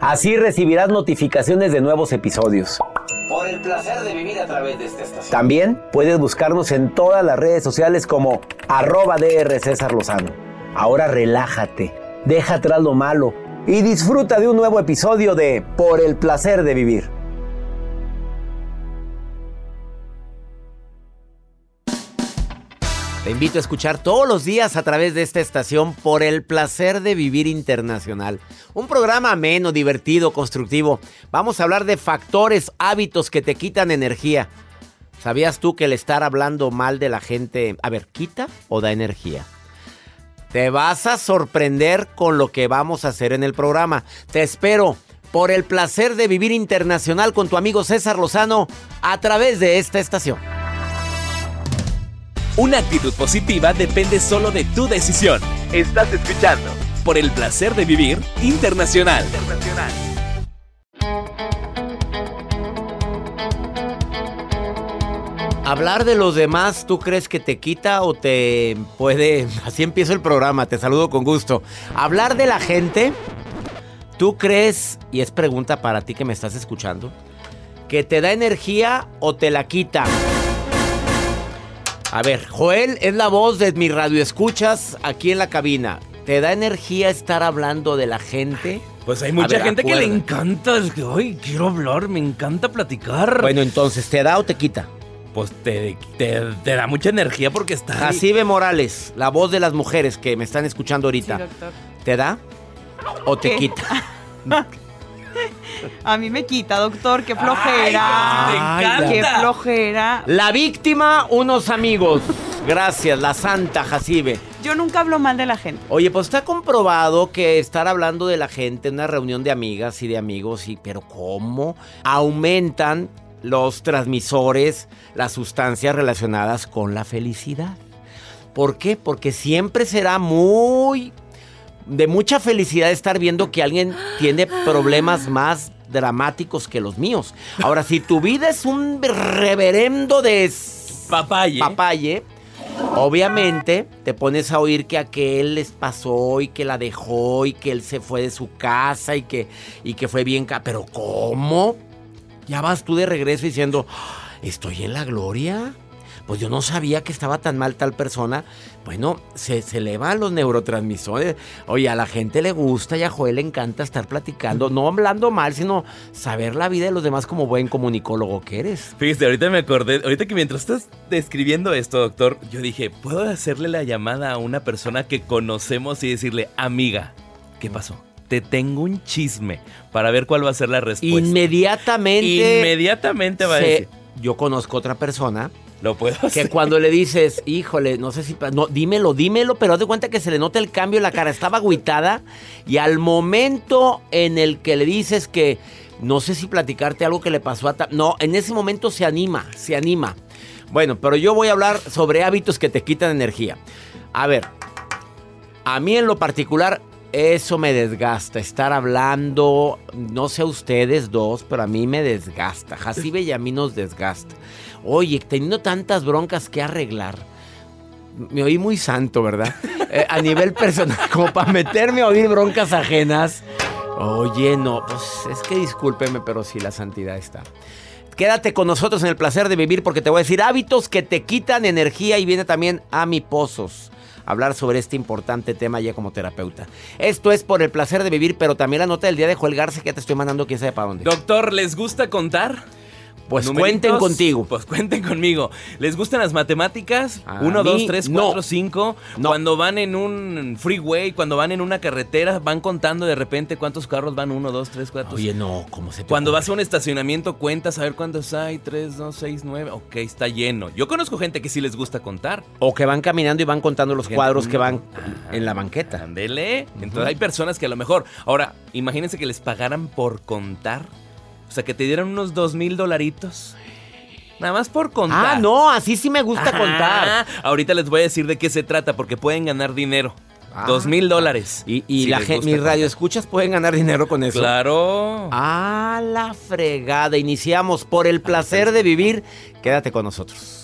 Así recibirás notificaciones de nuevos episodios. Por el placer de vivir a través de esta estación. También puedes buscarnos en todas las redes sociales como arroba DR César Lozano. Ahora relájate, deja atrás lo malo y disfruta de un nuevo episodio de Por el placer de vivir. Te invito a escuchar todos los días a través de esta estación por el placer de vivir internacional. Un programa ameno, divertido, constructivo. Vamos a hablar de factores, hábitos que te quitan energía. ¿Sabías tú que el estar hablando mal de la gente, a ver, quita o da energía? Te vas a sorprender con lo que vamos a hacer en el programa. Te espero por el placer de vivir internacional con tu amigo César Lozano a través de esta estación. Una actitud positiva depende solo de tu decisión. Estás escuchando por el placer de vivir internacional. Hablar de los demás, ¿tú crees que te quita o te puede... Así empiezo el programa, te saludo con gusto. Hablar de la gente, ¿tú crees, y es pregunta para ti que me estás escuchando, que te da energía o te la quita? A ver, Joel es la voz de mi radio escuchas aquí en la cabina. ¿Te da energía estar hablando de la gente? Pues hay mucha ver, gente que le encanta, es que, ay, quiero hablar, me encanta platicar. Bueno, entonces, ¿te da o te quita? pues te, te, te da mucha energía porque está... Jacibe Morales, la voz de las mujeres que me están escuchando ahorita. doctor. ¿Te da o te ¿Qué? quita? A mí me quita, doctor, qué flojera. Ay, me qué flojera. La víctima, unos amigos. Gracias, la santa Jacibe. Yo nunca hablo mal de la gente. Oye, pues está comprobado que estar hablando de la gente en una reunión de amigas y de amigos, y, pero ¿cómo? Aumentan los transmisores, las sustancias relacionadas con la felicidad. ¿Por qué? Porque siempre será muy de mucha felicidad estar viendo que alguien tiene problemas más dramáticos que los míos. Ahora, si tu vida es un reverendo de Papaye. papaye, obviamente te pones a oír que aquel les pasó y que la dejó y que él se fue de su casa y que, y que fue bien... Pero ¿cómo? Ya vas tú de regreso diciendo, "Ah, ¿estoy en la gloria? Pues yo no sabía que estaba tan mal tal persona. Bueno, se, se elevan los neurotransmisores. Oye, a la gente le gusta y a Joel le encanta estar platicando, no hablando mal, sino saber la vida de los demás como buen comunicólogo que eres. Fíjate, ahorita me acordé, ahorita que mientras estás describiendo esto, doctor, yo dije, ¿puedo hacerle la llamada a una persona que conocemos y decirle, amiga, ¿qué pasó? Te tengo un chisme para ver cuál va a ser la respuesta. Inmediatamente. Inmediatamente va a decir. Yo conozco otra persona, Lo puedo Que hacer. cuando le dices, híjole, no sé si. No, dímelo, dímelo, pero haz de cuenta que se le nota el cambio en la cara. Estaba agüitada y al momento en el que le dices que no sé si platicarte algo que le pasó a. ta- No, en ese momento se anima, se anima. Bueno, pero yo voy a hablar sobre hábitos que te quitan energía. A ver, a mí en lo particular, eso me desgasta. Estar hablando, no sé a ustedes dos, pero a mí me desgasta. Jacibe y a mí nos desgasta. Oye, teniendo tantas broncas que arreglar. Me oí muy santo, ¿verdad? Eh, a nivel personal, como para meterme a oír broncas ajenas. Oye, no, pues es que discúlpeme, pero sí la santidad está. Quédate con nosotros en el placer de vivir porque te voy a decir hábitos que te quitan energía y viene también a mi pozos. Hablar sobre este importante tema ya como terapeuta. Esto es por el placer de vivir, pero también la nota del día de Joel Garza que ya te estoy mandando quién sabe para dónde. Doctor, ¿les gusta contar? Pues Numeritos, cuenten contigo. Pues cuenten conmigo. ¿Les gustan las matemáticas? A 1, mí, 2, 3, no. 4, 5. No. Cuando van en un freeway, cuando van en una carretera, van contando de repente cuántos carros van. 1, 2, 3, 4, Oye, no, ¿cómo se te Cuando ocurre? vas a un estacionamiento, cuentas a ver cuántos hay. 3, 2, 6, 9. Ok, está lleno. Yo conozco gente que sí les gusta contar. O que van caminando y van contando los Gente, cuadros que van en la banqueta. Ándele. Entonces hay personas que a lo mejor. Ahora, imagínense que les pagaran por contar. O sea, que te dieran unos dos mil dolaritos. Nada más por contar. Ah, no, así sí me gusta Ajá. contar. Ahorita les voy a decir de qué se trata, porque pueden ganar dinero. Ah. Dos mil dólares. Y, y Si la gente, mis radioescuchas pueden ganar dinero con eso. Claro. A la fregada. Iniciamos por el placer de vivir. Quédate con nosotros.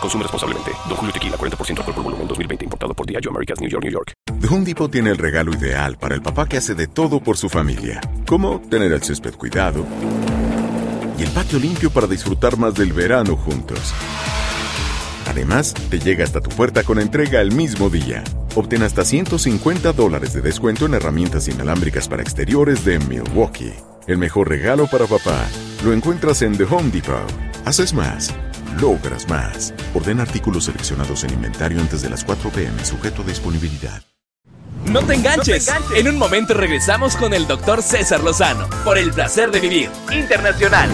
Consume responsablemente. Don Julio Tequila, 40% alcohol por volumen, 2020. Importado por Diageo Americas, New York, New York. The Home Depot tiene el regalo ideal para el papá que hace de todo por su familia, como tener el césped cuidado y el patio limpio para disfrutar más del verano juntos. Además, te llega hasta tu puerta con entrega el mismo día. Obtén hasta 150 dólares de descuento en herramientas inalámbricas para exteriores de Milwaukee. El mejor regalo para papá lo encuentras en The Home Depot. Haces más, logras más. Orden artículos seleccionados en inventario antes de las 4 pm, sujeto a disponibilidad. No te enganches. En un momento regresamos con el doctor César Lozano por el placer de vivir internacional.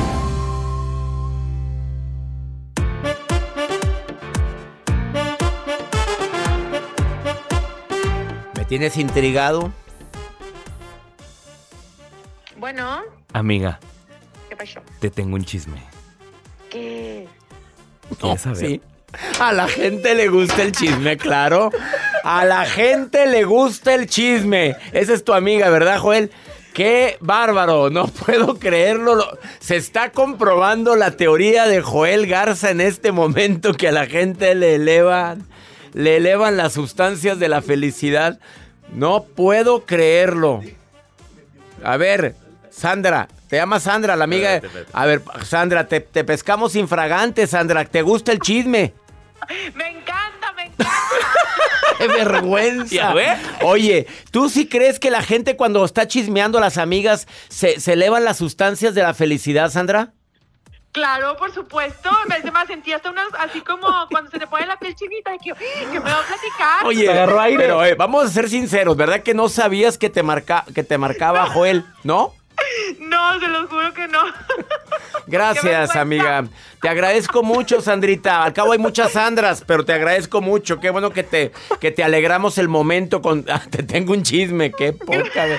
Tienes intrigado? Bueno, Amiga, ¿qué pasó? te tengo un chisme. ¿Qué? ¿Quieres saber? Sí. A la gente le gusta el chisme, claro. A la gente le gusta el chisme. Esa es tu amiga, ¿verdad, Joel? Qué bárbaro, no puedo creerlo. Lo- Se está comprobando la teoría de Joel Garza en este momento que a la gente le elevan, le elevan las sustancias de la felicidad. No puedo creerlo. A ver, Sandra, te llama Sandra, la amiga. A ver, Sandra, te, te pescamos infragante, Sandra. ¿Te gusta el chisme? Me encanta, me encanta. ¡Qué vergüenza! Oye, ¿tú sí crees que la gente cuando está chismeando a las amigas se, se elevan las sustancias de la felicidad, Sandra? Claro, por supuesto. Me, se me sentí hasta unas, así como cuando se te pone la piel chinita de que, que me va a platicar. Oye, pero eh, vamos a ser sinceros, ¿verdad que no sabías que te, marca, que te marcaba Joel? ¿No? No, se los juro que no. Gracias, amiga. Te agradezco mucho, Sandrita. Al cabo hay muchas Sandras, pero te agradezco mucho. Qué bueno que te, que te alegramos el momento con... Ah, te tengo un chisme, qué poca... de-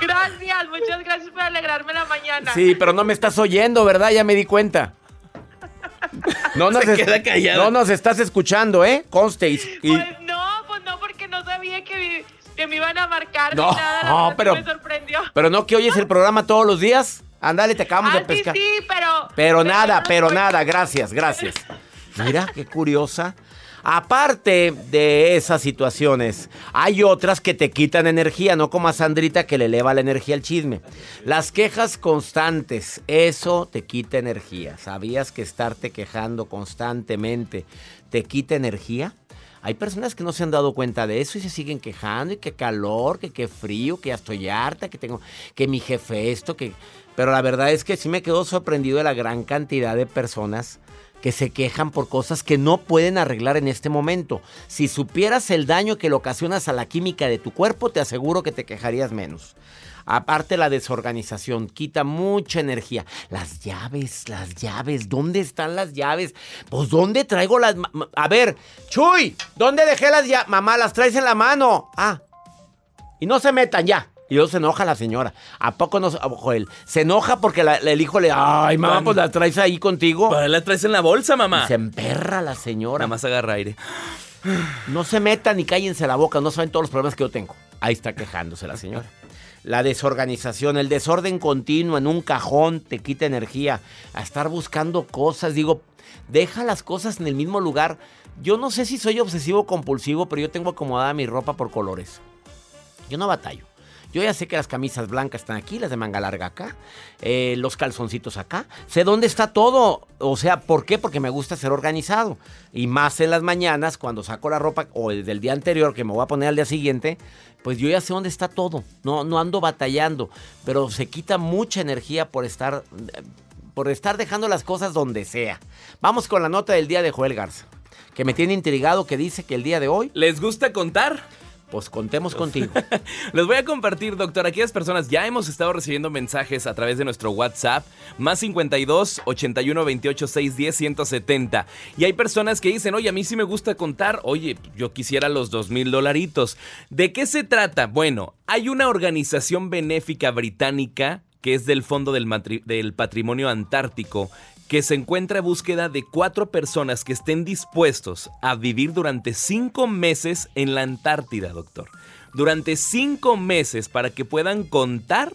Gracias, muchas gracias por alegrarme la mañana. Sí, pero no me estás oyendo, ¿verdad? Ya me di cuenta. No nos, Se es- no nos estás escuchando, ¿eh? Conste. y- Pues no, pues no, porque no sabía que, me iban a marcar No, ni nada. No, pero- Me sorprendió. Pero no que oyes el programa todos los días. Ándale, te acabamos ah, de pescar. sí, sí, pero... Pero nada, no pero nada, gracias, gracias. Mira, qué curiosa. Aparte de esas situaciones, hay otras que te quitan energía, no como a Sandrita que le eleva la energía al chisme. Las quejas constantes, eso te quita energía. ¿Sabías que estarte quejando constantemente te quita energía? Hay personas que no se han dado cuenta de eso y se siguen quejando y que calor, que qué frío, que ya estoy harta, que tengo que mi jefe esto, que pero la verdad es que sí me quedo sorprendido de la gran cantidad de personas que se quejan por cosas que no pueden arreglar en este momento. Si supieras el daño que le ocasionas a la química de tu cuerpo, te aseguro que te quejarías menos. Aparte la desorganización quita mucha energía. Las llaves, las llaves, ¿dónde están las llaves? Pues ¿dónde traigo las... A ver, Chuy, ¿dónde dejé las llaves? Mamá, las traes en la mano. Ah, y no se metan ya. Y luego se enoja la señora. ¿A poco no, Joel? Se enoja porque la- el hijo le... Ay, mamá, pues la traes ahí contigo. Para la traes en la bolsa, mamá. Y se emperra la señora. Nada más agarra aire. No se metan ni cállense la boca, no saben todos los problemas que yo tengo. Ahí está quejándose la señora. La desorganización, el desorden continuo en un cajón te quita energía. A estar buscando cosas, digo, deja las cosas en el mismo lugar. Yo no sé si soy obsesivo compulsivo, pero yo tengo acomodada mi ropa por colores. Yo no batallo. Yo ya sé que las camisas blancas están aquí, las de manga larga acá, eh, los calzoncitos acá. Sé dónde está todo. O sea, ¿por qué? Porque me gusta ser organizado. Y más en las mañanas, cuando saco la ropa o el del día anterior que me voy a poner al día siguiente, pues yo ya sé dónde está todo. No, no ando batallando. Pero se quita mucha energía por estar, eh, por estar dejando las cosas donde sea. Vamos con la nota del día de Joel Garza, que me tiene intrigado, que dice que el día de hoy, ¿Les gusta contar? Pues contemos contigo. Les voy a compartir, doctor. Aquellas personas ya hemos estado recibiendo mensajes a través de nuestro WhatsApp, más 52 81 28 610 170. Y hay personas que dicen, oye, a mí sí me gusta contar. Oye, yo quisiera los dos mil dolaritos. ¿De qué se trata? Bueno, hay una organización benéfica británica que es del Fondo del, Patrimonio Antártico que se encuentra a búsqueda de cuatro personas que estén dispuestos a vivir durante cinco meses en la Antártida, doctor. Durante cinco meses para que puedan contar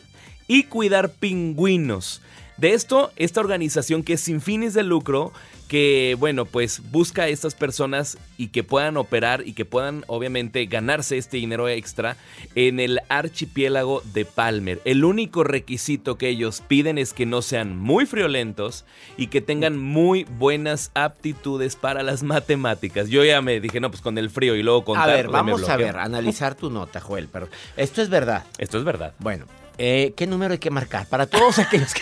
y cuidar pingüinos. De esto, esta organización que es sin fines de lucro, que bueno, pues busca a estas personas y que puedan operar y que puedan obviamente ganarse este dinero extra en el archipiélago de Palmer. El único requisito que ellos piden es que no sean muy friolentos y que tengan muy buenas aptitudes para las matemáticas. Yo ya me dije, no, pues con el frío y luego contar. A ver, vamos a ver, analizar tu nota, Joel. Pero esto es verdad. Esto es verdad. Bueno, eh, ¿qué número hay que marcar? Para todos aquellos que,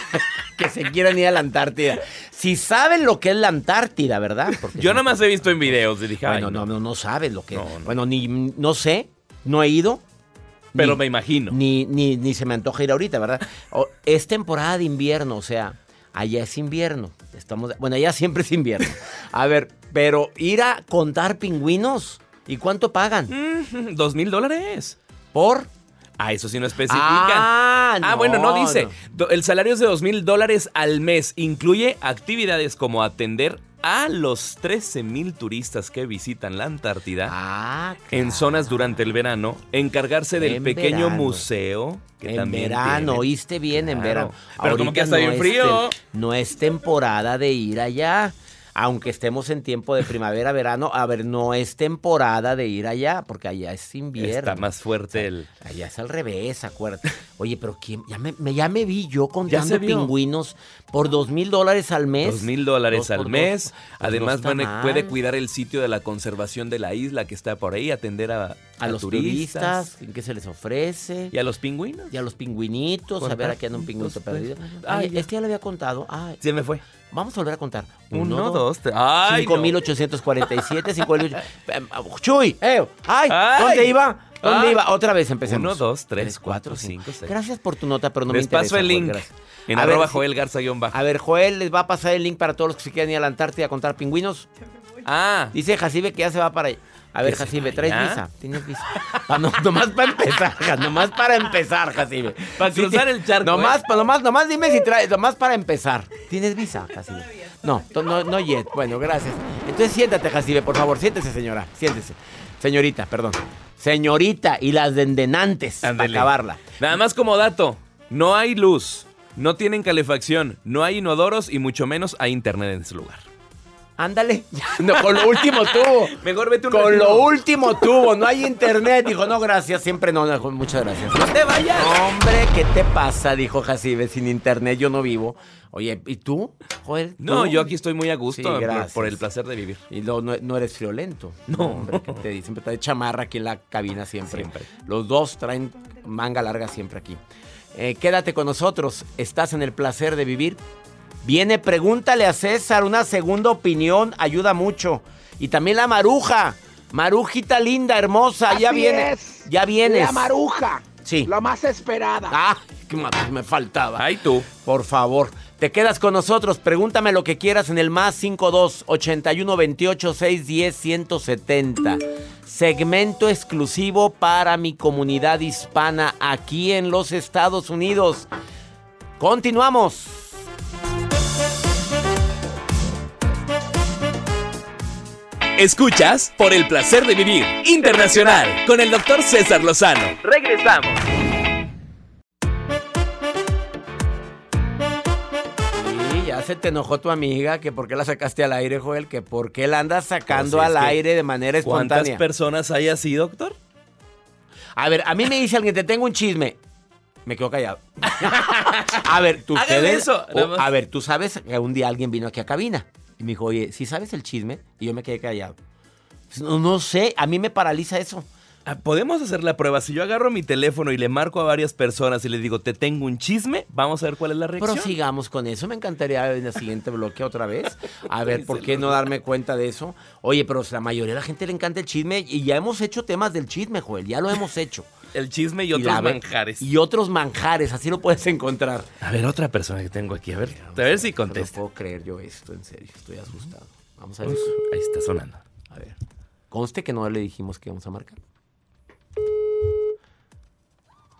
que se quieran ir a la Antártida. Si saben lo que es la Antártida, ¿verdad? Porque Yo nada más he visto en videos y dije, ay, Bueno, no, no, no sabes lo que No, es. no. Bueno, ni no sé, no he ido. pero ni- me imagino. Ni, ni, ni se me antoja ir ahorita, ¿verdad? O- es temporada de invierno, o sea, allá es invierno. Estamos, bueno, allá siempre es invierno. A ver, pero ir a contar pingüinos, ¿y cuánto pagan? Mm, ¿Dos mil dólares? ¿Por? Ah, eso sí no especifican. Ah, Ah, bueno, no dice. no. El salario es de dos mil dólares al mes. Incluye actividades como atender a los 13 mil turistas que visitan la Antártida Ah, en zonas durante el verano, encargarse del En pequeño verano. museo que En también verano, oíste bien, en verano. Pero como que está bien frío. no es temporada de ir allá. Aunque estemos en tiempo de primavera, verano, a ver, no es temporada de ir allá, porque allá es invierno. Está más fuerte el... Allá es al revés, acuérdate. Oye, pero ¿quién? Ya me, me- ya me vi yo contando pingüinos por dos mil dólares al mes. Dos mil dólares al dos, mes. pues Además, no puede, cuidar el sitio de la conservación de la isla que está por ahí, atender a, a los turistas, ¿qué se les ofrece? y a los pingüinos. Y a los pingüinitos, a ver, aquí anda un pingüinito Pues, pues, perdido. ay, Ay, este ya lo había contado. Ay, Se me fue. Vamos a volver a contar. Uno, dos, tres. Ay, no. 5847, 58. Em, Chuy, eh, ay, Ay. ¿dónde iba? ¿Dónde Ay. iba? Otra vez empecemos. Uno, dos, tres, Tres, cuatro, cinco, seis. Gracias por tu nota, pero no me Les interesa. paso el Joel, link gracias. en A arroba ver. Joel Garza bajo. A ver, Joel, les va a pasar el link para todos los que se quieran ir a la Antártida a contar pingüinos. Ah, Dice Jacibe que ya se va para allá. A ver, ¿Que se Jacibe, ¿traes visa? ¿Tienes visa? Pa- no, nomás para empezar, nomás para empezar, Jacibe. Para cruzar el charco, Nomás, ¿eh? pa- nomás, nomás dime si traes, nomás para empezar. ¿Tienes visa, Jacibe? No, to- no, no yet. Bueno, gracias. Entonces siéntate, Jacibe, por favor. Siéntese, señora. Siéntese. Señorita, perdón. Señorita y las dendenantes para acabarla. Nada más como dato, no hay luz, no tienen calefacción, no hay inodoros y mucho menos hay internet en ese lugar. Ándale. No, con lo último tuvo. Mejor vete un Con lo último tuvo. No hay internet. Dijo, no, gracias. Siempre no. no, Muchas gracias. ¡No te vayas! Hombre, ¿qué te pasa? Dijo Jacibe. Sin internet yo no vivo. Oye, ¿y tú? Joder, No, yo aquí estoy muy a gusto Sí, por- gracias. por el placer de vivir. Y no, no, no eres friolento. No. hombre, que te siempre trae chamarra aquí en la cabina siempre. Siempre. Los dos traen manga larga siempre aquí. Eh, quédate con nosotros. Estás en el placer de vivir. Viene, pregúntale a César. Una segunda opinión ayuda mucho. Y también la maruja. Marujita linda, hermosa. ya viene. es. Ya vienes. La maruja. Sí. La más esperada. Ah, qué más me faltaba. Ay, tú. Por favor, te quedas con nosotros. Pregúntame lo que quieras en el más 52 81 28 610 170. Segmento exclusivo para mi comunidad hispana aquí en los Estados Unidos. Continuamos. Escuchas por el placer de vivir internacional con el doctor César Lozano. Regresamos. Sí, ya se te enojó tu amiga que por qué la sacaste al aire, Joel, que por qué la andas sacando Pues es al aire de manera ¿Cuántas espontánea. personas hay así, doctor? A ver, a mí me dice alguien, te tengo un chisme. Me quedo callado. a ver, tú ustedes. eso, a ver, tú sabes que un día alguien vino aquí a cabina y me dijo, oye, ¿sí sabes el chisme? Y yo me quedé callado. Pues, No, no sé, a mí me paraliza eso. Ah, Podemos hacer la prueba. Si yo agarro mi teléfono y le marco a varias personas y les digo, te tengo un chisme, vamos a ver cuál es la reacción. Prosigamos con eso. Me encantaría en el siguiente bloque otra vez. A ver, ¿por qué no darme cuenta de eso? Oye, pero la mayoría de la gente le encanta el chisme y ya hemos hecho temas del chisme, Joel. Ya lo hemos hecho. El chisme y otros manjares. Y otros manjares, así lo puedes encontrar. A ver, otra persona que tengo aquí. A ver, a ver si No contesta. puedo creer yo esto, en serio. Estoy asustado. Vamos a ver. Uf, ahí está sonando. A ver. Conste que no le dijimos que íbamos a marcar.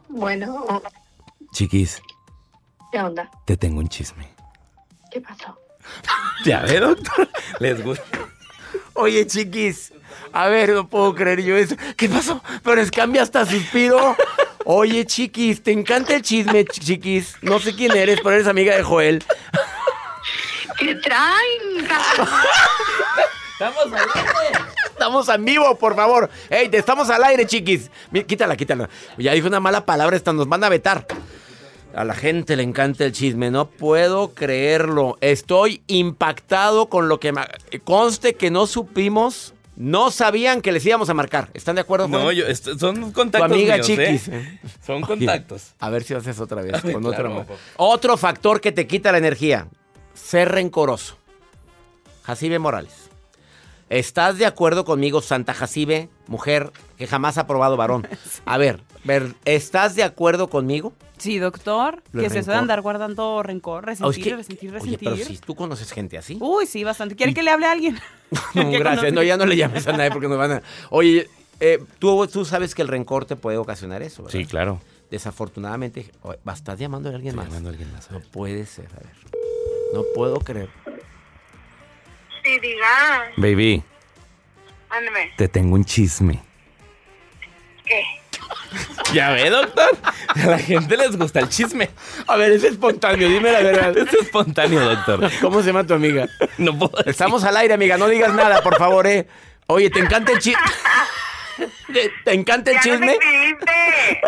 Bueno, Chiquis, ¿qué onda? te tengo un chisme. ¿Qué pasó? Ya ve, doctor. Les gusta. Oye, chiquis. A ver, no puedo creer yo eso. ¿Qué pasó? Pero es cambia hasta suspiro. Oye, chiquis, te encanta el chisme, ch- chiquis. No sé quién eres, pero eres amiga de Joel. ¿Qué traen? Estamos al aire. Estamos en vivo, por favor. Ey, te estamos al aire, chiquis. Quítala, quítala. Ya dijo una mala palabra, esta nos van a vetar. A la gente le encanta el chisme, no puedo creerlo. Estoy impactado con lo que... Conste que no supimos, no sabían que les íbamos a marcar. ¿Están de acuerdo? No, Joel? yo, son Tu contactos amiga míos, chiquis. ¿eh? Son Oye, contactos. A ver si lo haces otra vez. Con claro, otro, otro factor que te quita la energía. Ser rencoroso. Jacibe Morales. ¿Estás de acuerdo conmigo, Santa Jacibe, mujer que jamás ha probado varón? A ver, ver, ¿estás de acuerdo conmigo? Sí, doctor, Lo que de rencor. andar guardando rencor, Oh, es resentir, que- resentir, Oye, resentir. pero si tú conoces gente así. Uy, sí, bastante. ¿Quiere que le hable a alguien? No, gracias. No, ya no le llames a nadie porque nos van a... Oye, eh, tú, tú sabes que el rencor te puede ocasionar eso, ¿verdad? Sí, claro. Desafortunadamente, ¿estás llamando a alguien Estoy más? llamando a alguien más, a No puede ser, a ver. No puedo creer. Sí, diga. Baby, Ándame. te tengo un chisme. Ya ve, doctor. A la gente les gusta el chisme. A ver, es espontáneo, dime la verdad. Es espontáneo, doctor. ¿Cómo se llama tu amiga? No puedo decir. Estamos al aire, amiga, no digas nada, por favor, eh. Oye, ¿te encanta el chisme? ¿Te, te encanta el Ya no chisme? me escribiste.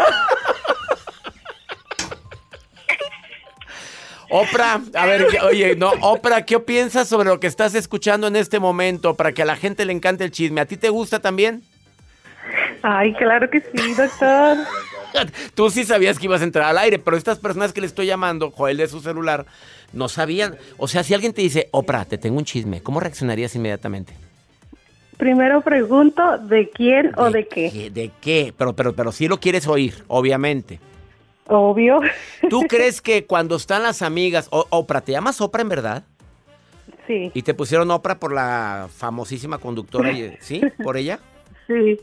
Oprah, a ver, oye, no, Oprah, ¿qué piensas sobre lo que estás escuchando en este momento para que a la gente le encante el chisme? ¿A ti te gusta también? Ay, claro que sí, doctor. Tú sí sabías que ibas a entrar al aire, pero estas personas que le estoy llamando, Joel de su celular, no sabían. O sea, si alguien te dice, Oprah, te tengo un chisme, ¿cómo reaccionarías inmediatamente? Primero pregunto de quién o de qué. ¿De qué? Pero, pero, pero sí lo quieres oír, obviamente. Obvio. ¿Tú crees que cuando están las amigas, o- Oprah, ¿te llamas Oprah en verdad? Sí, ¿Y te pusieron Oprah por la famosísima conductora, y- ¿sí? ¿Por ella? Sí.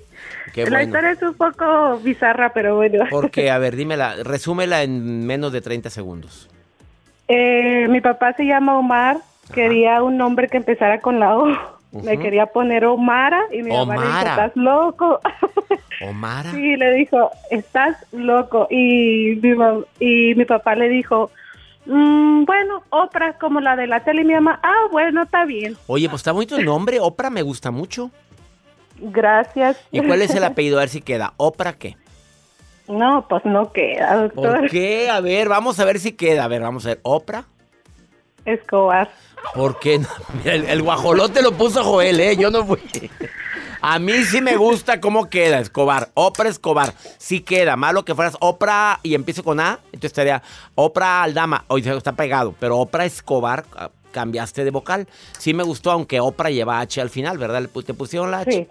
Qué La bueno. historia es un poco bizarra, pero bueno. Porque, a ver, dímela, resúmela en menos de 30 segundos. Eh, mi papá se llama Omar Quería un nombre que empezara con la O. Me Ujú. quería poner Omara y mi mamá le dijo, estás loco. Omara. Sí, le dijo, estás loco. Y mi, mam- y mi papá le dijo, "Mm, bueno, Oprah como la de la tele. Y mi mamá, ah, bueno, está bien. Oye, pues está bonito el nombre. Oprah me gusta mucho. Gracias. ¿Y cuál es el apellido? A ver si queda. ¿Oprah qué? No, pues no queda, doctor. ¿Por qué? A ver, vamos a ver si queda. A ver, vamos a ver. ¿Oprah? Escobar. ¿Por qué no? Mira, el, el guajolote lo puso Joel, ¿eh? Yo no fui. A mí sí me gusta cómo queda, Escobar. Oprah Escobar. Sí queda. Malo que fueras Oprah y empiece con A. Entonces estaría Oprah Aldama. Oye, está pegado. Pero Oprah Escobar, ah, cambiaste de vocal. Sí me gustó, aunque Oprah lleva H al final, ¿verdad? Te pusieron la H. Sí.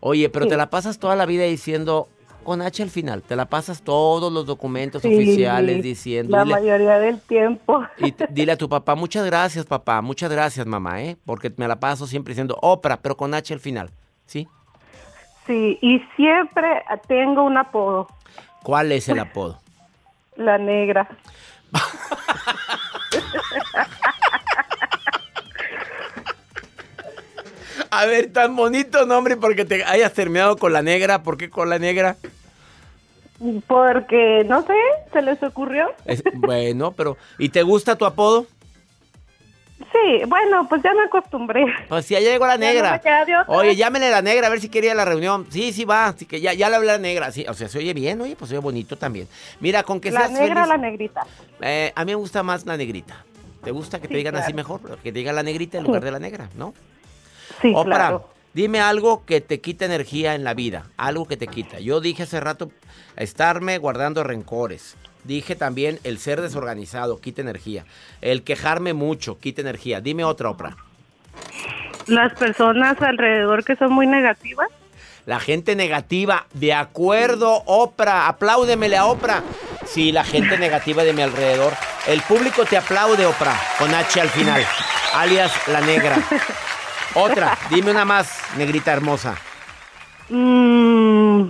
Oye, pero Sí. te la pasas toda la vida diciendo con H al final. Te la pasas todos los documentos Sí, oficiales diciendo. La dile- mayoría del tiempo. y dile a tu papá, muchas gracias, papá, muchas gracias, mamá, ¿eh? Porque me la paso siempre diciendo Oprah, pero con H al final, ¿sí? Sí, y siempre tengo un apodo, ¿Cuál es el apodo? la negra. A ver, tan bonito nombre porque te hayas terminado con la negra. ¿Por qué con la negra? Porque, no sé, se les ocurrió. Es- bueno, pero... ¿Y te gusta tu apodo? Sí, bueno, pues ya me acostumbré. Pues ya llegó la Ya no negra. otra. Oye, llámele a la negra a ver si quería ir a la reunión. Sí, sí va. Así que ya, ya le hablé a la negra. Sí, o sea, se oye bien, oye, pues se oye bonito también. Mira, con que La seas negra o la negrita. Eh, a mí me gusta más la negrita. ¿Te gusta que te digan así mejor? Que te digan la negrita en lugar de la negra, ¿no? Sí, Oprah, claro. dime algo que te quita energía en la vida. Algo que te quita. Yo dije hace rato estarme guardando rencores. Dije también el ser desorganizado quita energía. El quejarme mucho quita energía. Dime otra, Oprah. Las personas alrededor que son muy negativas. La gente negativa, de acuerdo, Oprah, apláudemele a Oprah. Sí, la gente negativa de mi alrededor. El público te aplaude, Oprah, con H al final, alias la negra. Otra, dime una más, negrita hermosa. Mm,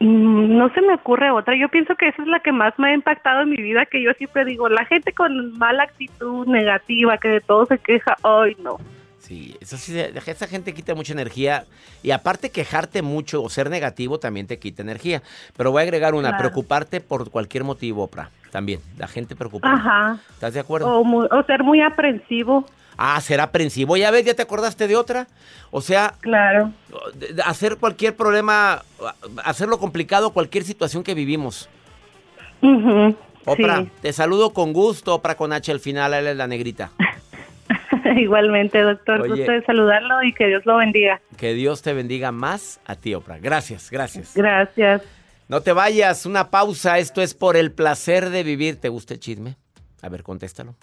mm, no se me ocurre otra. Yo pienso que esa es la que más me ha impactado en mi vida, que yo siempre digo, la gente con mala actitud, negativa, que de todo se queja, ay no. Sí, eso sí, esa gente quita mucha energía. Y aparte quejarte mucho o ser negativo también te quita energía. Pero voy a agregar una, Claro. preocuparte por cualquier motivo, Oprah. También, la gente preocupa. Ajá. ¿Estás de acuerdo? O, muy- o ser muy aprensivo. Ah, ser aprensivo. Ya ves, ya te acordaste de otra. O sea, Claro. hacer cualquier problema, hacerlo complicado, cualquier situación que vivimos. Ujú, Oprah, sí. te saludo con gusto, Oprah con H al final, él es la negrita. Igualmente, doctor. Oye. Gusto de saludarlo y que Dios lo bendiga. Que Dios te bendiga más a ti, Oprah. Gracias, gracias. Gracias. No te vayas, una pausa. Esto es por el placer de vivir. ¿Te gusta el chisme? A ver, contéstalo.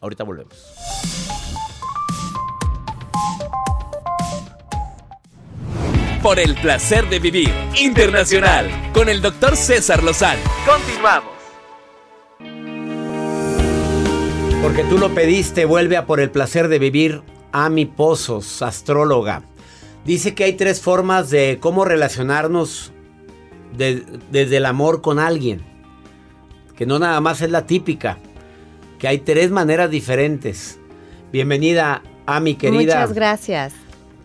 Ahorita volvemos. Por el placer de vivir internacional con el doctor César Lozano. Continuamos. Porque tú lo pediste, vuelve a por el placer de vivir. Ami Pozos, astróloga. Dice que hay tres formas de cómo relacionarnos de- desde el amor con alguien. Que no nada más es la típica. Que hay tres maneras diferentes. Bienvenida, Ami querida. Muchas gracias.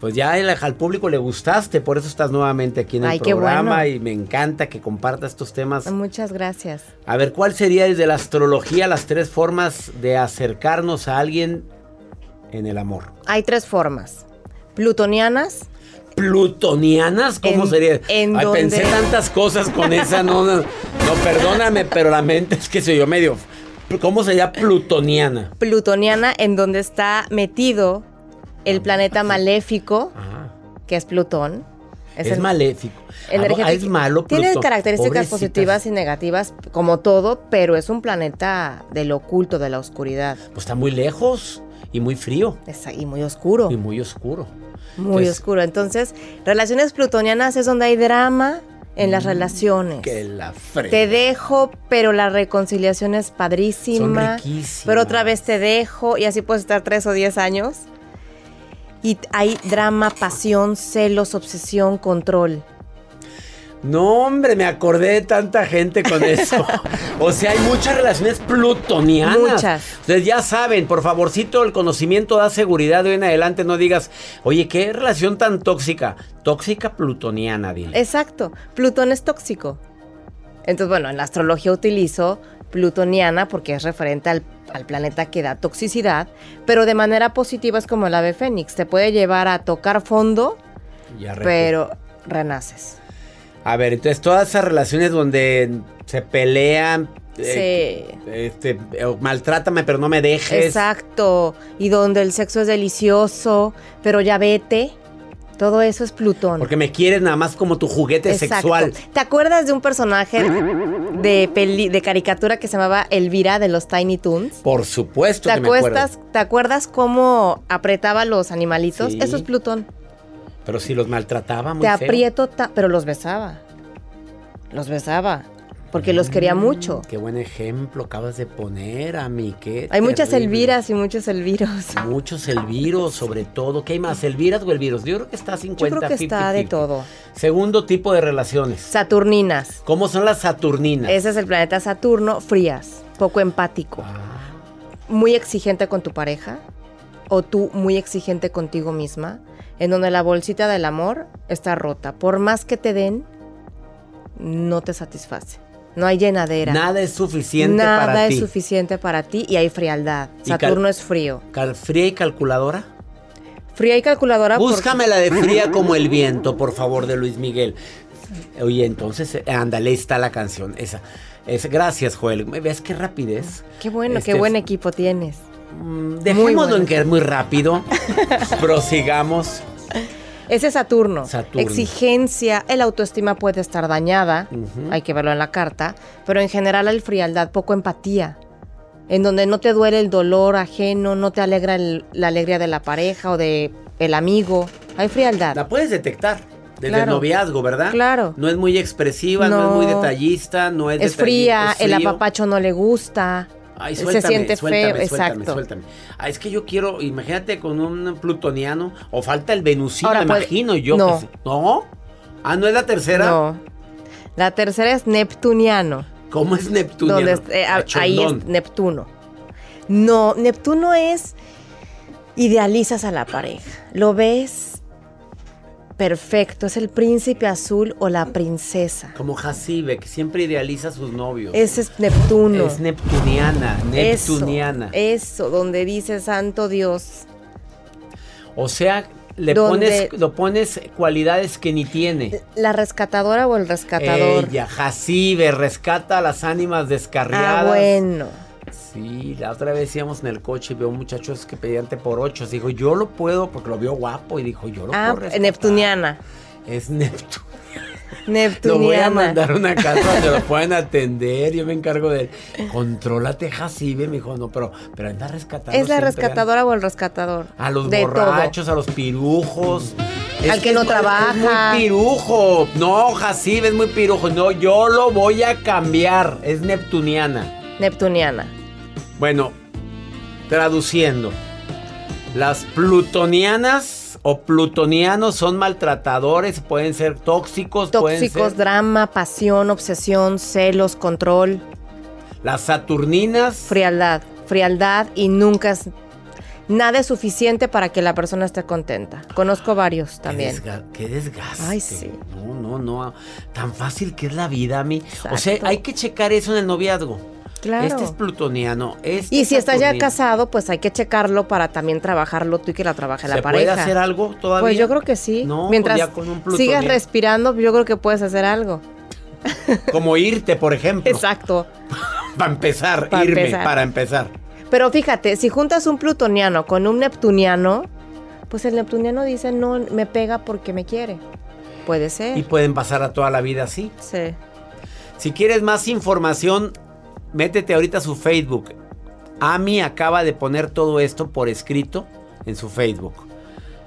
Pues ya el- al público le gustaste, por eso estás nuevamente aquí en el Ay, programa bueno. y me encanta que compartas estos temas. Muchas gracias. A ver, ¿cuál sería desde la astrología las tres formas de acercarnos a alguien en el amor? Hay tres formas. Plutonianas. ¿Plutonianas? ¿Cómo En- sería? en Ay, donde- pensé tantas cosas con esa, no, no, no, perdóname, pero la mente es que se yo medio. ¿Cómo sería plutoniana? Plutoniana en donde está metido el planeta maléfico, que es Plutón. Es, el- maléfico. Ah, energético. es malo Tiene Plutón. características Pobrecitas. positivas y negativas, como todo, pero es un planeta del oculto, de la oscuridad. Pues está muy lejos y muy frío. Es- y muy oscuro. Y muy oscuro. Muy Entonces, oscuro. Entonces, relaciones plutonianas es donde hay drama en las relaciones. Mm, Que la frega. Te dejo, pero la reconciliación es padrísima. Son. Pero otra vez te dejo y así puedes estar tres o diez años. Y hay drama, pasión, celos, obsesión, control. No, hombre, me acordé de tanta gente con eso. o sea, hay muchas relaciones plutonianas. Muchas. Ustedes ya saben, por favorcito, el conocimiento da seguridad. De hoy en adelante no digas, oye, qué relación tan tóxica. Tóxica plutoniana, dile. Exacto. Plutón es tóxico. Entonces, bueno, en la astrología utilizo plutoniana porque es referente al, al planeta que da toxicidad, pero de manera positiva es como el ave fénix. Te puede llevar a tocar fondo, Ya pero renaces. A ver, entonces todas esas relaciones donde se pelean. eh, este, eh, maltrátame, pero no me dejes. Exacto. Y donde el sexo es delicioso, pero ya vete. Todo eso es Plutón. Porque me quieres nada más como tu juguete Exacto. sexual. ¿Te acuerdas de un personaje de, peli- de caricatura que se llamaba Elvira de los Tiny Toons? Por supuesto ¿Te que me acuerdo. acuerdas, ¿Te acuerdas cómo apretaba los animalitos? Sí. Eso es Plutón. Pero si los maltrataba muy Te feo. aprieto, pero los besaba. Los besaba. Porque los quería mucho. Mm, Qué buen ejemplo acabas de poner, a mí. Qué Hay muchas. Elviras y muchos Elviros. Muchos Elviros, sobre todo. ¿Qué hay más? ¿Elviras o Elviros? Yo creo que está 50 Yo creo que está de 50-50. todo. Segundo tipo de relaciones. Saturninas. ¿Cómo son las Saturninas? Ese es el planeta Saturno, frías, poco empático. Ah. Muy exigente con tu pareja o tú muy exigente contigo misma, en donde la bolsita del amor está rota. Por más que te den, no te satisface. No hay llenadera. Nada es suficiente Nada para es ti. suficiente para ti y hay frialdad. Saturno es frío. Cal- ¿Fría y calculadora? Fría y calculadora. Búscame la de fría como el viento, por favor, de Luis Miguel. Oye, entonces, eh, ándale, está la canción. Esa. Es, gracias, Joel. ¿Ves qué rapidez? Qué bueno, Este qué buen es- equipo tienes. Dejémoslo bueno. en que es muy rápido. Prosigamos. Ese es Saturno. Saturno. Exigencia, el autoestima puede estar dañada, hay que verlo en la carta, pero en general hay frialdad, poco empatía, en donde no te duele el dolor ajeno, no te alegra el- la alegría de la pareja o de el amigo, hay frialdad. La puedes detectar desde el noviazgo, ¿verdad? Claro. No es muy expresiva, no, No. es muy detallista, no es es fría, es el apapacho no le gusta, Ay, se suéltame, siente suéltame, feo, suéltame, exacto. suéltame. Ah, es que yo quiero, imagínate con un plutoniano, o falta el venusino, Ahora me puede- imagino yo. no. ¿No? Ah, ¿no es la tercera? No. La tercera es neptuniano. ¿Cómo es neptuniano? donde es- eh, ahí es. Neptuno. No, Neptuno es idealizas a la pareja. Lo ves perfecto, es el príncipe azul o la princesa. Como Jacibe, que siempre idealiza a sus novios. Ese es Neptuno. Es neptuniana, Eso, neptuniana. Eso, donde dice santo Dios. O sea, le pones, lo pones cualidades que ni tiene. La rescatadora o el rescatador. Ella, Jacibe, rescata a las ánimas descarriadas. ah, bueno. Sí, la otra vez íbamos en el coche y veo muchachos que pedían té por ocho. Dijo, yo lo puedo porque lo vio guapo y dijo, yo lo Ah, puedo rescatar. Neptuniana. Es Neptuno. Lo Neptuniana. voy a mandar a una casa donde lo puedan atender. Yo me encargo de él. Contrólate, Jacibe. Me dijo, no, pero, pero anda rescatando. ¿Es la rescatadora o el rescatador? A los De borrachos, a los pirujos. Al que no trabaja. Es muy pirujo. No, Jacibe es muy pirujo. No, yo lo voy a cambiar. Es neptuniana. Neptuniana. Bueno, traduciendo. Las plutonianas o plutonianos son maltratadores, pueden ser tóxicos, pueden Tóxicos, ser. drama, pasión, obsesión, celos, control. Las saturninas. Frialdad. Frialdad y nunca es. Nada es suficiente para que la persona esté contenta. Conozco varios también. Qué, desga- qué desgaste. Ay, sí. No, no, no. Tan fácil que es la vida a mí. O sea, hay que checar eso en el noviazgo. Claro. Este es plutoniano. Este Y si estás ya casado, pues hay que checarlo para también trabajarlo tú y que la trabaje la ¿Se pareja. puede hacer algo todavía? Pues yo creo que sí. No, pues Mientras ya con un sigas respirando, yo creo que puedes hacer algo. Como irte, por ejemplo. Exacto. Para empezar, Pa' irme, empezar. para empezar. Pero fíjate, si juntas un plutoniano con un neptuniano, pues el neptuniano dice, no, me pega porque me quiere. Puede ser. Y pueden pasar a toda la vida así. Sí. Si quieres más información, métete ahorita a su Facebook. Ami acaba de poner todo esto por escrito en su Facebook.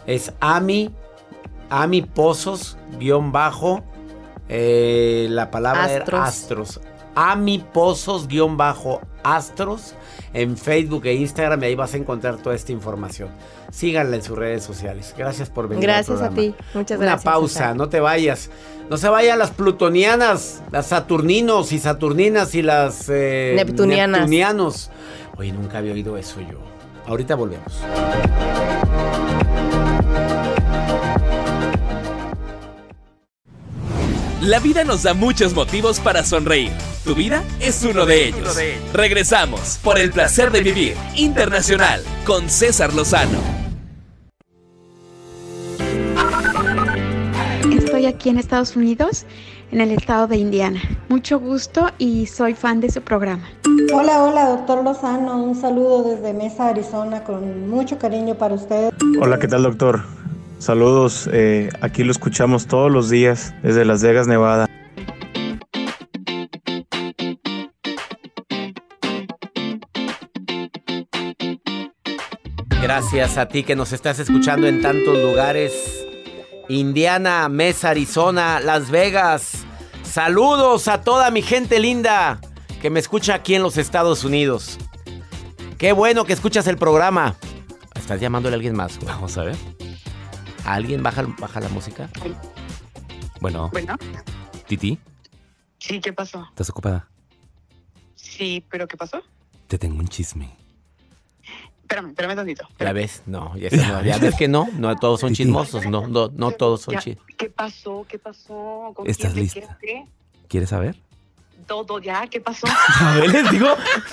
Es Ami, Ami Pozos, guion bajo, eh, la palabra Astros. era Astros. Ami Pozos, guion bajo, Astros en Facebook e Instagram y ahí vas a encontrar toda esta información. Síganla en sus redes sociales. Gracias por venir. Gracias al a ti. Muchas Una gracias. pausa, César. no te vayas. No se vayan las plutonianas, las saturninos y saturninas y las eh, Neptunianas. neptunianos. Oye, nunca había oído eso yo. Ahorita volvemos. La vida nos da muchos motivos para sonreír. Tu vida es uno de ellos. Regresamos por el placer de vivir internacional con César Lozano. Estoy aquí en Estados Unidos, en el estado de Indiana. Mucho gusto y soy fan de su programa. Hola, hola, doctor Lozano. Un saludo desde Mesa, Arizona, con mucho cariño para usted. Hola, ¿qué tal doctor? Saludos, eh, aquí lo escuchamos todos los días desde Las Vegas, Nevada. Gracias a ti que nos estás escuchando en tantos lugares. Indiana, Mesa, Arizona, Las Vegas. Saludos a toda mi gente linda que me escucha aquí en los Estados Unidos. Qué bueno que escuchas el programa. ¿Estás llamándole a alguien más? Vamos a ver. ¿A alguien baja, baja la música? Bueno, Bueno, Titi, sí, ¿qué pasó? ¿estás ocupada? Sí, pero ¿qué pasó? Te tengo un chisme. Espérame, espérame tantito. ¿Ya ves? No, ya, no, ya ves que no. No todos son chismosos. No, no, no todos son chismosos. ¿Qué pasó? ¿Qué pasó? ¿Con ¿Estás quién? ¿De lista? ¿Quieres saber? Todo ya, ¿qué pasó? A ver, les digo.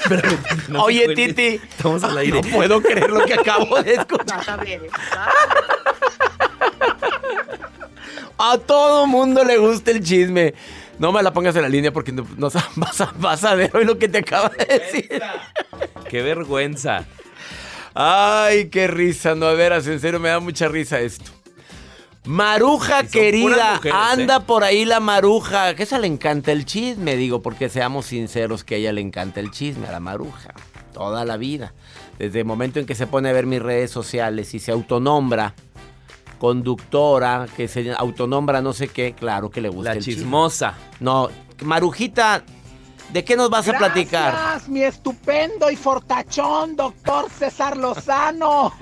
Pero no te Oye. Titi. Estamos al aire. No puedo creer lo que acabo de escuchar. Vas a ver, A todo mundo le gusta el chisme. No me la pongas en la línea porque no, vas, a, vas a ver hoy lo que te acaba de decir. Qué vergüenza. Ay, qué risa. No, de veras, en serio me da mucha risa esto. Maruja querida, mujeres, anda ¿eh? por ahí la maruja. Que esa le encanta el chisme, digo, porque seamos sinceros que a ella le encanta el chisme, a la maruja. Toda la vida. Desde el momento en que se pone a ver mis redes sociales y se autonombra conductora, que se autonombra no sé qué, claro que le gusta La el chisme. chismosa. No, Marujita, ¿de qué nos vas a platicar? Mi estupendo y fortachón doctor César Lozano.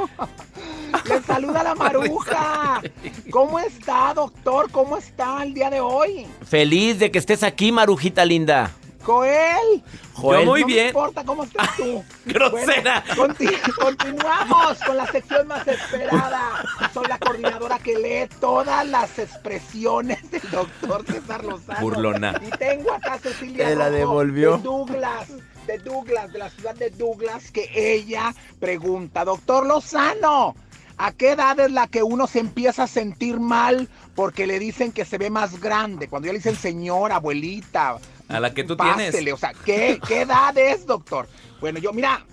Le saluda la maruja. ¿Cómo está, doctor? ¿Cómo está el día de hoy? Feliz de que estés aquí, Marujita linda. Joel. Joel. Yo muy no bien. Me importa cómo estás tú. Grosera. Bueno, conti- continuamos con la sección más esperada. Soy la coordinadora que lee todas las expresiones del doctor César Lozano. Burlona. Y tengo acá a Cecilia Te la Rojo devolvió. de Douglas, de Douglas, de la ciudad de Douglas, que ella pregunta, doctor Lozano, ¿a qué edad es la que uno se empieza a sentir mal porque le dicen que se ve más grande? Cuando ya le dicen señora, abuelita, A la que tú pásele, tienes. o sea, ¿qué, ¿qué edad es, doctor? Bueno, yo, mira,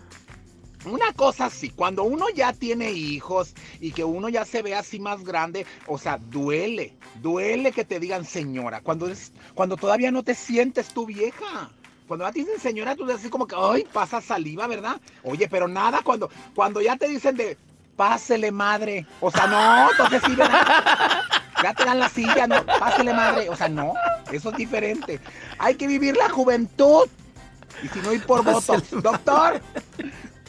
una cosa sí, cuando uno ya tiene hijos y que uno ya se ve así más grande, o sea, duele, duele que te digan señora, cuando, es, cuando todavía no te sientes tu vieja. Cuando ya te dicen señora, tú así como que, ay, pasa saliva, ¿verdad? Oye, pero nada, cuando, cuando ya te dicen de, pásele madre, o sea, no, entonces sí, ¿verdad? Ya te dan la silla, no, pásele madre, o sea, no, eso es diferente. Hay que vivir la juventud y si no ir por votos. Doctor,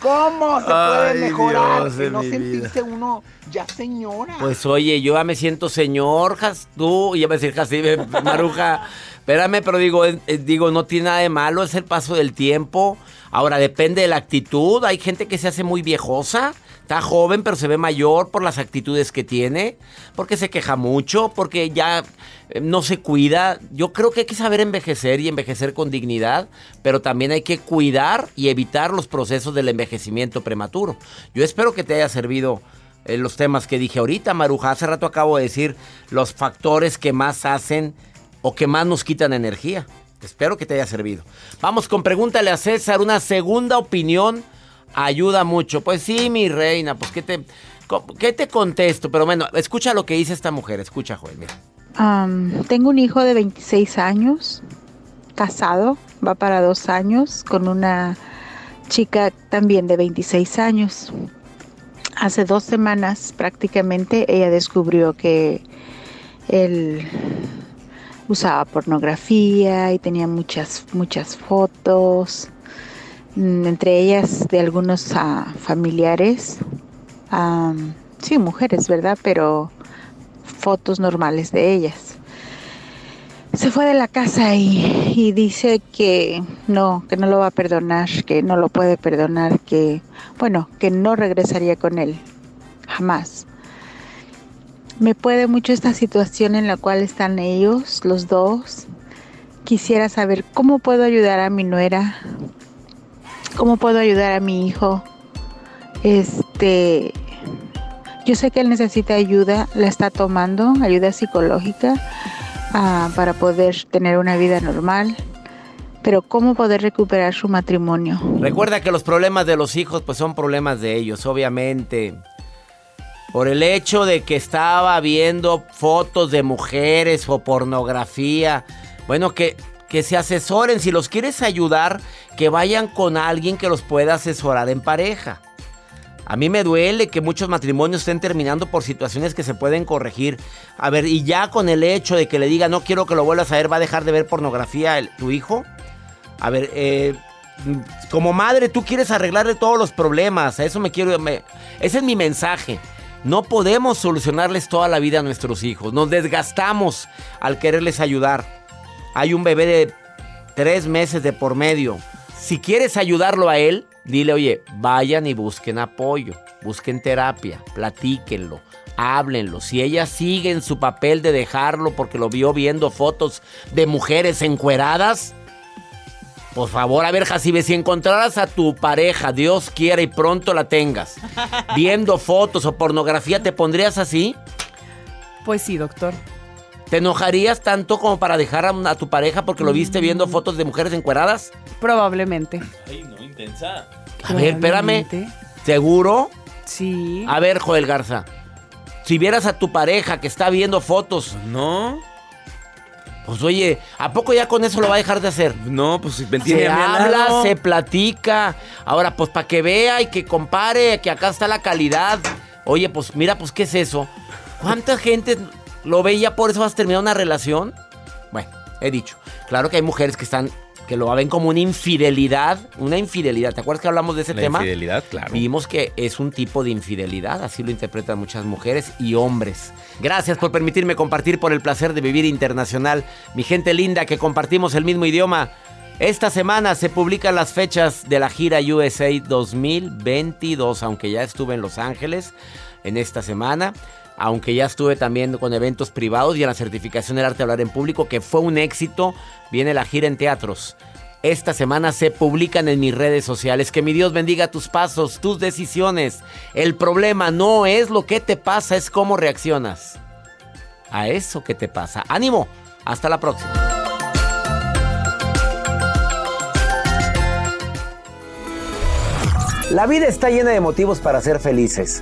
¿cómo se puede Ay, mejorar Dios de no sentirse uno ya señora? Pues oye, yo ya me siento señor, Jas- tú, y ya me decir Jacibe, Maruja. Espérame, pero digo, es- es- digo, no tiene nada de malo, es el paso del tiempo. Ahora depende de la actitud. Hay gente que se hace muy viejosa, está joven, pero se ve mayor por las actitudes que tiene, porque se queja mucho, porque ya eh, no se cuida. Yo creo que hay que saber envejecer y envejecer con dignidad, pero también hay que cuidar y evitar los procesos del envejecimiento prematuro. Yo espero que te haya servido eh, los temas que dije ahorita, Maruja. Hace rato acabo de decir los factores que más hacen o que más nos quitan energía. Espero que te haya servido. Vamos con pregúntale a César. Una segunda opinión ayuda mucho. Pues sí, mi reina, pues ¿qué te, qué te contesto? Pero bueno, escucha lo que dice esta mujer. Escucha, Joel, mira. Tengo un hijo de 26 años, casado, va para dos años, con una chica también de 26 años. Hace dos semanas prácticamente ella descubrió que él usaba pornografía y tenía muchas, muchas fotos. Mm, entre ellas de algunos ah, familiares, am, sí, mujeres, ¿verdad? Pero fotos normales de ellas. Se fue de la casa y, y dice que no, que no lo va a perdonar, que no lo puede perdonar, que, bueno, que no regresaría con él, jamás. Me puede mucho esta situación en la cual están ellos, los dos. Quisiera saber cómo puedo ayudar a mi nuera, cómo puedo ayudar a mi hijo. Este, yo sé que él necesita ayuda, la está tomando, ayuda psicológica, ah, para poder tener una vida normal. Pero cómo poder recuperar su matrimonio. Recuerda que los problemas de los hijos pues son problemas de ellos, obviamente. Por el hecho de que estaba viendo fotos de mujeres o pornografía. Bueno, que, que se asesoren. Si los quieres ayudar, que vayan con alguien que los pueda asesorar en pareja. A mí me duele que muchos matrimonios estén terminando por situaciones que se pueden corregir. A ver, y ya con el hecho de que le diga no quiero que lo vuelvas a ver, va a dejar de ver pornografía el- tu hijo. A ver, eh, como madre tú quieres arreglarle todos los problemas. Eso me quiero... ese es mi mensaje. No podemos solucionarles toda la vida a nuestros hijos. Nos desgastamos al quererles ayudar. Hay un bebé de tres meses de por medio. Si quieres ayudarlo a él, dile, oye, vayan y busquen apoyo, busquen terapia, platíquenlo, háblenlo. Si ella sigue en su papel de dejarlo porque lo vio viendo fotos de mujeres encueradas, por favor, a ver, Jacibe, si encontraras a tu pareja, Dios quiera y pronto la tengas, viendo fotos o pornografía, ¿te pondrías así? Pues sí, doctor. ¿Te enojarías tanto como para dejar a, a tu pareja porque lo viste viendo fotos de mujeres encueradas? Probablemente. Ay, no, intensa. A ver, espérame. ¿Seguro? Sí. A ver, Joel Garza. Si vieras a tu pareja que está viendo fotos. No. Pues oye, ¿a poco ya con eso lo va a dejar de hacer? No, pues si me Se habla, lado. se platica. Ahora, pues para que vea y que compare, que acá está la calidad. Oye, pues mira, pues ¿qué es eso? ¿Cuánta gente lo ve y ya por eso vas a terminar una relación? Bueno, he dicho. Claro que hay mujeres que están, que lo ven como una infidelidad. Una infidelidad. ¿Te acuerdas que hablamos de ese La tema? infidelidad, claro. Vimos que es un tipo de infidelidad, así lo interpretan muchas mujeres y hombres. Gracias por permitirme compartir por el placer de vivir internacional. Mi gente linda que compartimos el mismo idioma. Esta semana se publican las fechas de la gira USA 2022, aunque ya estuve en Los Ángeles en esta semana. Aunque ya estuve también con eventos privados y en la certificación del arte de hablar en público, que fue un éxito, viene la gira en teatros. Esta semana se publican en mis redes sociales. Que mi Dios bendiga tus pasos, tus decisiones. El problema no es lo que te pasa, es cómo reaccionas a eso que te pasa. Ánimo, hasta la próxima. La vida está llena de motivos para ser felices.